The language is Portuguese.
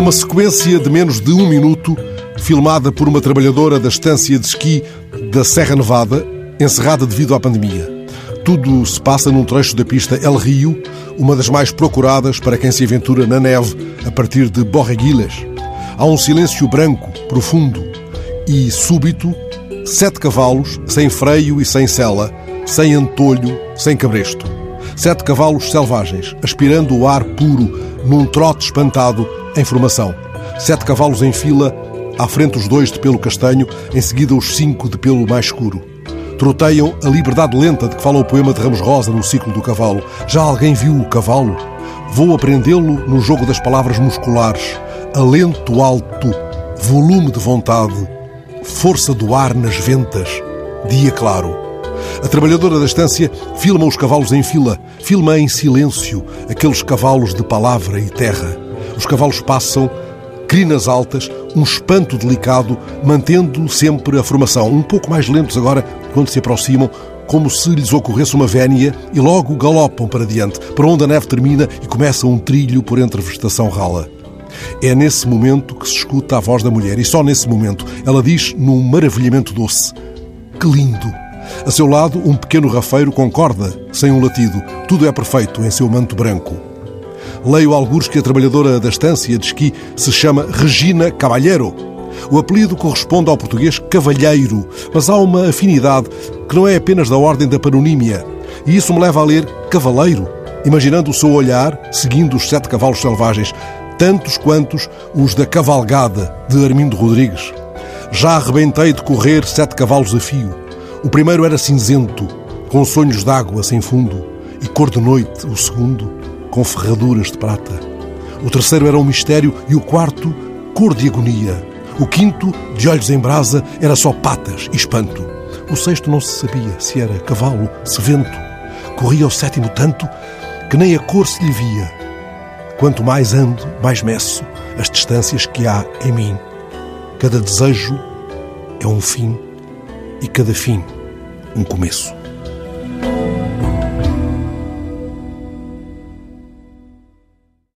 uma sequência de menos de um minuto, filmada por uma trabalhadora da estância de esqui da Serra Nevada, encerrada devido à pandemia. Tudo se passa num trecho da pista El Rio, uma das mais procuradas para quem se aventura na neve a partir de Borreguilas. Há um silêncio branco, profundo e súbito, sete cavalos, sem freio e sem sela, sem antolho, sem cabresto. Sete cavalos selvagens, aspirando o ar puro, num trote espantado, em formação. Sete cavalos em fila, à frente os dois de pelo castanho, em seguida os cinco de pelo mais escuro. Troteiam a liberdade lenta de que fala o poema de Ramos Rosa no ciclo do cavalo. Já alguém viu o cavalo? Vou aprendê-lo no jogo das palavras musculares. Alento alto, volume de vontade, força do ar nas ventas, dia claro. A trabalhadora da estância filma os cavalos em fila, filma em silêncio aqueles cavalos de palavra e terra. Os cavalos passam, crinas altas, um espanto delicado, mantendo sempre a formação, um pouco mais lentos agora quando se aproximam, como se lhes ocorresse uma vénia, e logo galopam para diante, para onde a neve termina e começa um trilho por entre vegetação rala. É nesse momento que se escuta a voz da mulher, e só nesse momento ela diz, num maravilhamento doce: Que lindo! A seu lado, um pequeno rafeiro concorda, sem um latido. Tudo é perfeito em seu manto branco. Leio alguns que a trabalhadora da estância de esqui se chama Regina Cavalheiro. O apelido corresponde ao português cavalheiro, mas há uma afinidade que não é apenas da ordem da paronímia. E isso me leva a ler cavaleiro, imaginando o seu olhar, seguindo os sete cavalos selvagens, tantos quantos os da Cavalgada, de Armindo Rodrigues. Já arrebentei de correr sete cavalos a fio. O primeiro era cinzento, com sonhos d'água sem fundo, e cor de noite, o segundo, com ferraduras de prata. O terceiro era um mistério e o quarto, cor de agonia. O quinto, de olhos em brasa, era só patas e espanto. O sexto não se sabia se era cavalo, se vento. Corria o sétimo tanto que nem a cor se lhe via. Quanto mais ando, mais meço as distâncias que há em mim. Cada desejo é um fim e cada fim um começo.